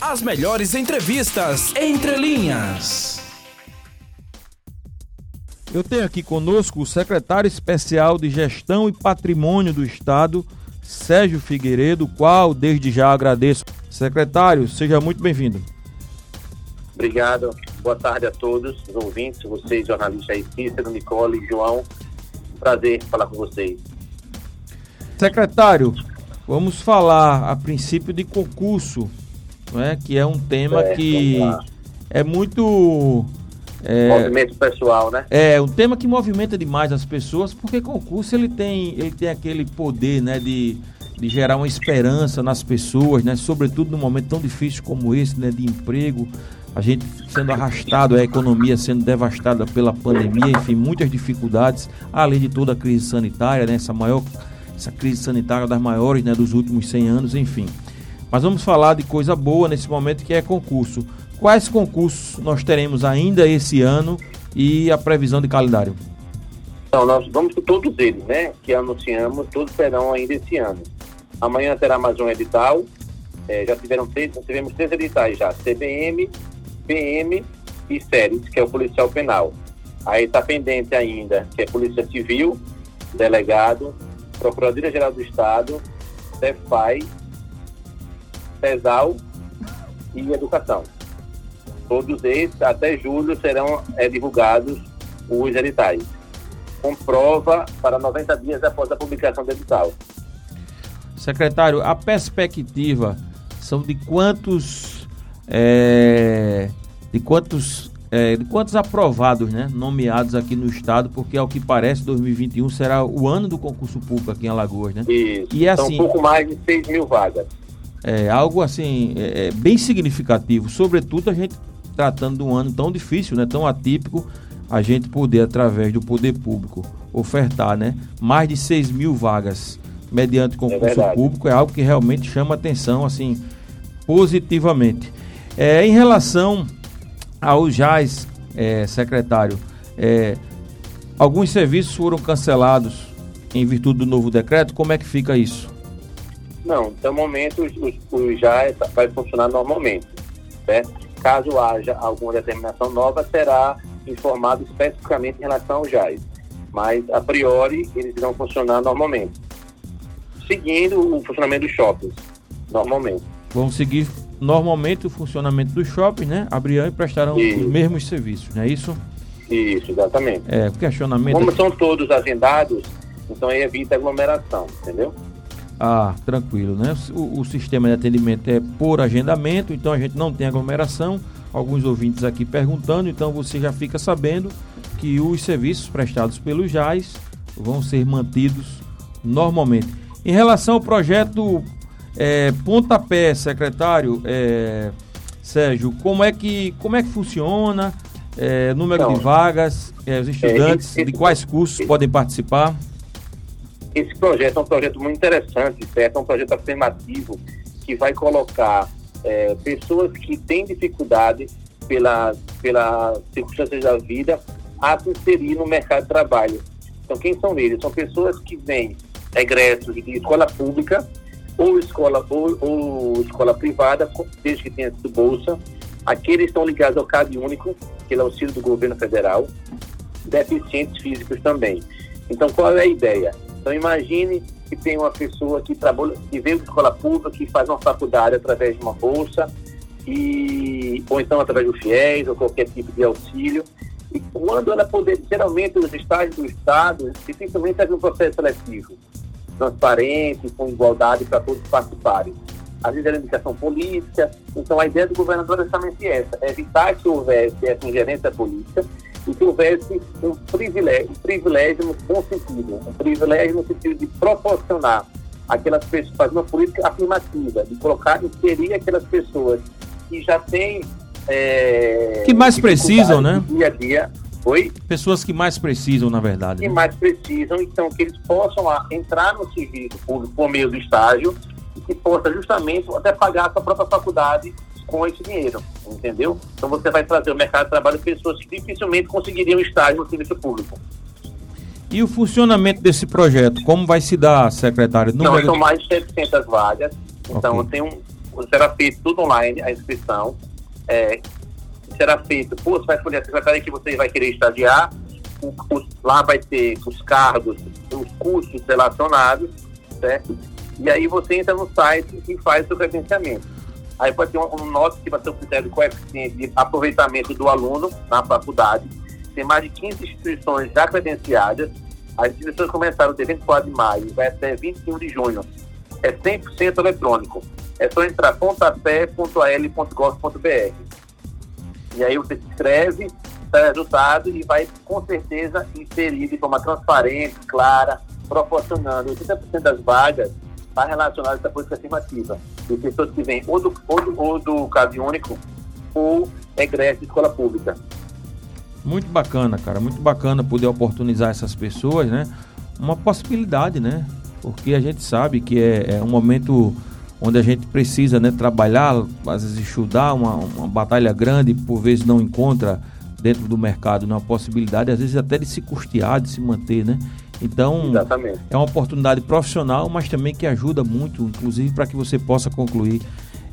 As melhores entrevistas entre linhas. Eu tenho aqui conosco o secretário especial de Gestão e Patrimônio do Estado, Sérgio Figueiredo, qual desde já agradeço. Secretário, seja muito bem-vindo. Obrigado. Boa tarde a todos os ouvintes, vocês jornalistas aí, Cícero, Nicole e João. Prazer falar com vocês. Secretário, vamos falar a princípio de concurso, né, que é um tema é, que é muito é, movimento pessoal, né? É, um tema que movimenta demais as pessoas, porque concurso ele tem, ele tem aquele poder, né, de, de gerar uma esperança nas pessoas, né, sobretudo num momento tão difícil como esse, né, de emprego, a gente sendo arrastado, a economia sendo devastada pela pandemia, enfim, muitas dificuldades, além de toda a crise sanitária, né, essa maior essa crise sanitária das maiores, né, dos últimos 100 anos, enfim. Mas vamos falar de coisa boa nesse momento que é concurso. Quais concursos nós teremos ainda esse ano e a previsão de calendário? Então, nós vamos com todos eles, né? Que anunciamos, todos serão ainda esse ano. Amanhã terá mais um edital. É, já tiveram três, tivemos três editais já: CBM, PM e séries, que é o policial penal. Aí está pendente ainda, que é Polícia Civil, delegado, Procuradoria-Geral do Estado, CEFAI, CESAL e Educação. Todos esses, até julho, serão é, divulgados os editais, com prova para 90 dias após a publicação do edital. Secretário, a perspectiva são de quantos é, de quantos é, de quantos aprovados, né, nomeados aqui no estado, porque ao que parece 2021 será o ano do concurso público aqui em Alagoas, né? Isso. E é assim, São um pouco mais de 6 mil vagas. É algo assim é, é, bem significativo, sobretudo a gente tratando de um ano tão difícil, né, tão atípico, a gente poder, através do poder público, ofertar né, mais de 6 mil vagas mediante concurso é público, é algo que realmente chama atenção, assim, positivamente. É, em relação ao JAS, é, secretário, é, alguns serviços foram cancelados em virtude do novo decreto, como é que fica isso? Não, até o momento o, o JAS vai funcionar normalmente, certo? Caso haja alguma determinação nova, será informado especificamente em relação ao JAS. Mas, a priori, eles irão funcionar normalmente. Seguindo o funcionamento dos shoppings, normalmente. Vão seguir normalmente o funcionamento dos shoppings, né? Abrirão e prestarão isso. os mesmos serviços, não é isso? Isso, exatamente. É, questionamento... Como são todos agendados, então aí evita aglomeração, entendeu? Ah, tranquilo, né? O, o, sistema de atendimento é por agendamento, então a gente não tem aglomeração. Alguns ouvintes aqui perguntando, então você já fica sabendo que os serviços prestados pelo JAS vão ser mantidos normalmente. Em relação ao projeto é, Pontapé, secretário é, Sérgio, como é que, como é que funciona? É, número então, de vagas, é, os estudantes, esse, de quais cursos podem participar? Esse projeto é um projeto muito interessante, certo? É um projeto afirmativo que vai colocar é, pessoas que têm dificuldade pela, pela circunstâncias da vida a se inserir no mercado de trabalho. Então, quem são eles? São pessoas que vêm egressos de escola pública ou escola, ou, ou escola privada, desde que tenha sido bolsa. Aqueles estão ligados ao CAD único, que é o auxílio do governo federal, deficientes físicos também. Então, qual é a ideia? Então imagine que tem uma pessoa que trabalha, que veio de escola pública, que faz uma faculdade através de uma bolsa, e, ou então através do FIES, ou qualquer tipo de auxílio. E quando ela poder, geralmente os estágios do Estado, dificilmente havia um processo seletivo transparente, com igualdade para todos participarem. Às vezes era indicação política, então a ideia do governador é justamente essa, é evitar que houvesse essa ingerência política e que houvesse um privilégio, um privilégio no bom sentido, um privilégio no sentido de proporcionar aquelas pessoas, fazer uma política afirmativa, de colocar, inserir aquelas pessoas que já têm. É, que mais precisam, né? Dia a dia. Oi? Pessoas que mais precisam, na verdade. Que né? mais precisam, então, que eles possam lá, entrar no serviço público por meio do estágio e que possa justamente até pagar a sua própria faculdade com esse dinheiro, entendeu? Então você vai trazer o mercado de trabalho pessoas que dificilmente conseguiriam estágio no serviço público. E o funcionamento desse projeto, como vai se dar, secretário? Não, são mais de 700 vagas. Então okay. tem, um, será feito tudo online, a inscrição. É, será feito, pô, você vai escolher a secretaria que você vai querer estagiar, o, o, lá vai ter os cargos, os custos relacionados, certo? E aí você entra no site e faz o seu credenciamento. Aí pode ter um, um nosso que vai ser o critério coeficiente de aproveitamento do aluno na faculdade. Tem mais de 15 instituições já credenciadas. As inscrições começaram dia 24 de maio, vai até 21 de junho. É 100% eletrônico. É só entrar pontapé.al.gov.br. E aí você se inscreve, está resultado e vai com certeza inserir de forma transparente, clara, proporcionando 80% das vagas está relacionado a essa política afirmativa. De pessoas que vêm ou do, ou do, ou do caso único ou egresso de escola pública. Muito bacana, cara. Muito bacana poder oportunizar essas pessoas, né? Uma possibilidade, né? Porque a gente sabe que é, é um momento onde a gente precisa né, trabalhar, às vezes estudar, uma, uma batalha grande, por vezes não encontra dentro do mercado né, uma possibilidade, às vezes até de se custear, de se manter, né? Então, Exatamente. é uma oportunidade profissional, mas também que ajuda muito, inclusive, para que você possa concluir.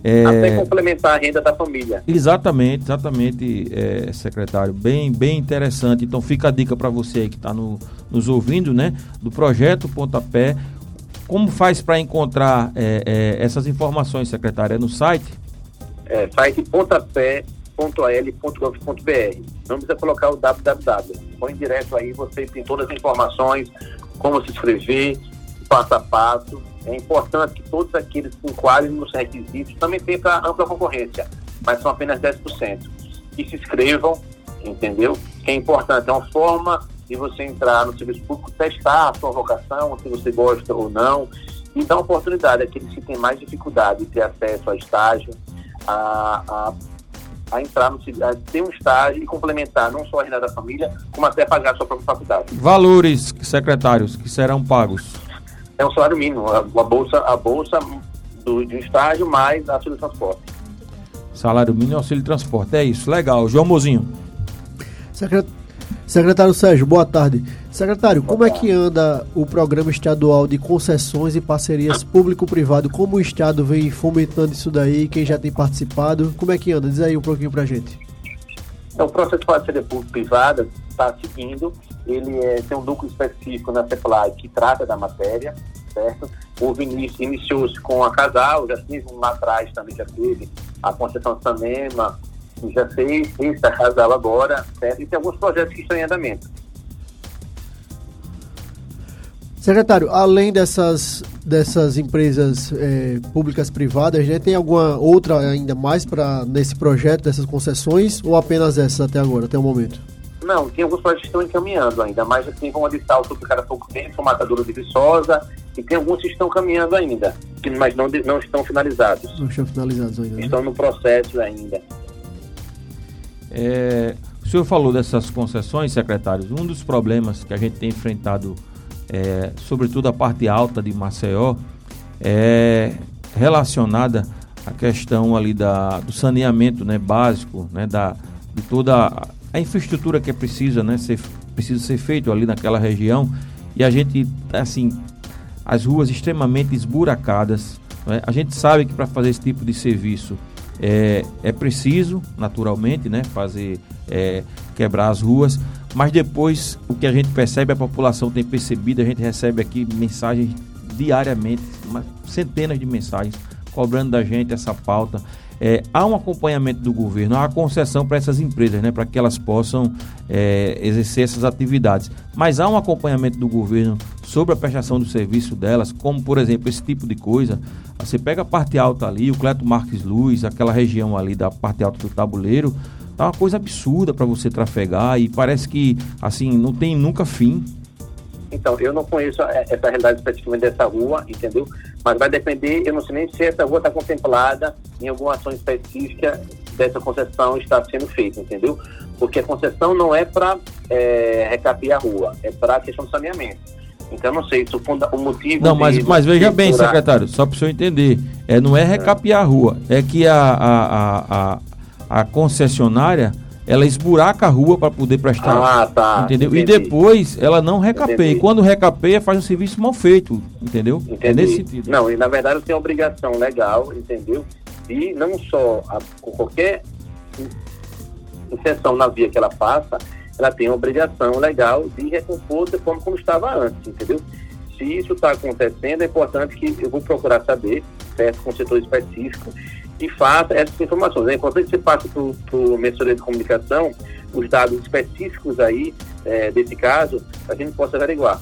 É... Até complementar a renda da família. Exatamente, exatamente, é, secretário. Bem, bem interessante. Então, fica a dica para você aí que está no, nos ouvindo, né? Do projeto Pontapé. Como faz para encontrar é, é, essas informações, secretário? É no site? É, site pontapé www.al.gov.br. Não precisa colocar o www. Põe direto aí, você tem todas as informações, como se inscrever, passo a passo. É importante que todos aqueles que enquadrem nos requisitos também tenham para ampla concorrência, mas são apenas 10%. E se inscrevam, entendeu? Que é importante, é uma forma de você entrar no serviço público, testar a sua vocação, se você gosta ou não, e dar oportunidade àqueles que têm mais dificuldade de ter acesso a estágio, a, a a entrar no a ter um estágio e complementar não só a renda da família, como até pagar a sua própria faculdade. Valores, secretários, que serão pagos? É um salário mínimo, a, a bolsa, a bolsa do, de um estágio mais auxílio de transporte. Salário mínimo e auxílio de transporte, é isso, legal. João Mozinho. Secretário Secretário Sérgio, boa tarde. Secretário, como é que anda o programa estadual de concessões e parcerias público-privado? Como o Estado vem fomentando isso daí? Quem já tem participado? Como é que anda? Diz aí um pouquinho pra gente. Então, o processo de parceria público-privada está seguindo. Ele é, tem um núcleo específico na CEPLAI que trata da matéria, certo? Houve início, iniciou-se com a Casal, já tive um lá atrás também, já teve a concessão de cinema, já fez esse casal agora, certo? E tem alguns projetos que estão em andamento. Secretário, além dessas, dessas empresas é, públicas privadas, né, tem alguma outra ainda mais para nesse projeto dessas concessões ou apenas essas até agora, até o momento? Não, tem alguns projetos que estão encaminhando ainda, mas assim, como de salto do cara pouco tempo, Matadora de Viçosa, e tem alguns que estão caminhando ainda, mas não, não estão finalizados. Não estão finalizados ainda. Né? Estão no processo ainda. É, o senhor falou dessas concessões, secretários. Um dos problemas que a gente tem enfrentado, é, sobretudo a parte alta de Maceió, é relacionada à questão ali da, do saneamento né, básico, né, da, de toda a infraestrutura que é precisa, né, ser, precisa ser feito ali naquela região. E a gente, assim, as ruas extremamente esburacadas. Né? A gente sabe que para fazer esse tipo de serviço é, é preciso, naturalmente, né, fazer é, quebrar as ruas, mas depois o que a gente percebe, a população tem percebido, a gente recebe aqui mensagens diariamente, centenas de mensagens cobrando da gente essa pauta. É, há um acompanhamento do governo, há concessão para essas empresas, né, para que elas possam é, exercer essas atividades. Mas há um acompanhamento do governo sobre a prestação do serviço delas, como por exemplo esse tipo de coisa. Você pega a parte alta ali, o Cleto Marques Luz, aquela região ali da parte alta do tabuleiro, tá uma coisa absurda para você trafegar e parece que assim não tem nunca fim. Então, eu não conheço essa realidade especificamente dessa rua, entendeu? Mas vai depender, eu não sei nem se essa rua está contemplada em alguma ação específica dessa concessão está sendo feita, entendeu? Porque a concessão não é para é, recapear a rua, é para a questão do saneamento. Então, não sei se o, funda, o motivo. Não, mas, mas veja bem, secretário, só para o senhor entender: é, não é recapear a rua, é que a, a, a, a concessionária ela esburaca a rua para poder prestar. Ah, tá. Entendeu? Entendi. E depois ela não recapeia. E quando recapeia, faz um serviço mal feito. Entendeu? É Entendi. É nesse sentido. Não, e na verdade eu tenho obrigação legal, entendeu? E não só a, qualquer inserção na via que ela passa, ela tem a obrigação legal de recompor da forma como estava antes, entendeu? Se isso está acontecendo, é importante que eu vou procurar saber, certo, com o setor específico, e faça essas informações. É importante que você passe para o mensageiro de comunicação os dados específicos aí é, desse caso, para a gente possa averiguar.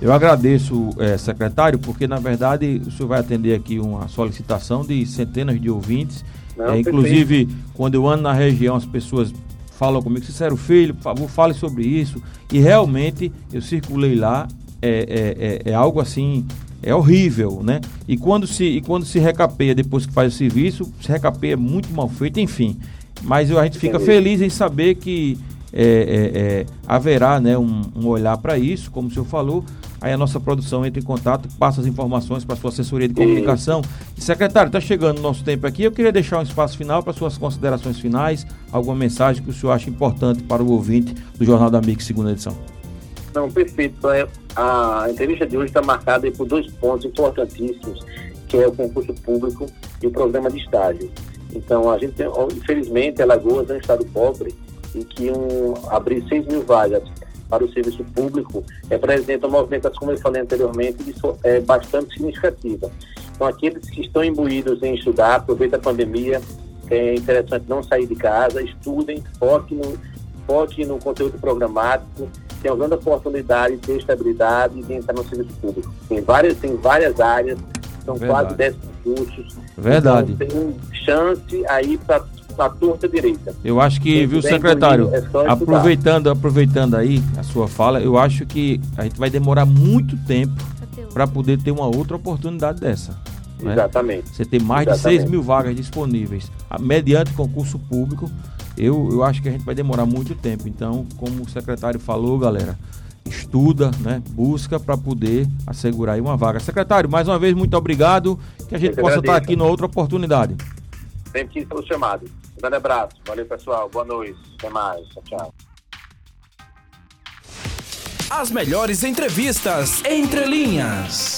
Eu agradeço, é, secretário, porque na verdade o senhor vai atender aqui uma solicitação de centenas de ouvintes. Não, é, inclusive, quando eu ando na região, as pessoas falam comigo, sincero filho, por favor, fale sobre isso. E realmente eu circulei lá, é, é, é, é algo assim é horrível, né? E quando se, e quando se recapeia depois que faz o serviço, se recapeia muito mal feito, enfim. Mas a gente fica feliz em saber que é, é, é, haverá né, um, um olhar para isso, como o senhor falou. Aí a nossa produção entra em contato, passa as informações para a sua assessoria de comunicação. E, secretário, está chegando o nosso tempo aqui. Eu queria deixar um espaço final para suas considerações finais, alguma mensagem que o senhor acha importante para o ouvinte do Jornal da MIC, segunda edição. Não, perfeito. É, a entrevista de hoje está marcada por dois pontos importantíssimos, que é o concurso público e o programa de estágio. Então, a gente, infelizmente, Alagoas é um estado pobre e que um, abrir 6 mil vagas para o serviço público representa uma movimentação, como eu falei anteriormente, é bastante significativa. Então, aqueles que estão imbuídos em estudar, aproveitem a pandemia, é interessante não sair de casa, estudem, foquem no, foque no conteúdo programático, tenham grande oportunidade de ter estabilidade e de entrar no serviço público. Tem várias, tem várias áreas, são Verdade. quase 10 concursos. Verdade. Então, tem chance aí para a torta direita. Eu acho que, viu, secretário, é aproveitando, aproveitando aí a sua fala, eu acho que a gente vai demorar muito tempo para poder ter uma outra oportunidade dessa. Né? Exatamente. Você tem mais Exatamente. de 6 mil vagas disponíveis, mediante concurso público eu, eu acho que a gente vai demorar muito tempo. Então, como o secretário falou, galera, estuda, né? Busca para poder assegurar aí uma vaga. Secretário, mais uma vez, muito obrigado. Que a gente possa estar aqui numa outra oportunidade. Sempre que for chamado. Um grande abraço. Valeu, pessoal. Boa noite. Até mais. Tchau, tchau. As melhores entrevistas entre linhas.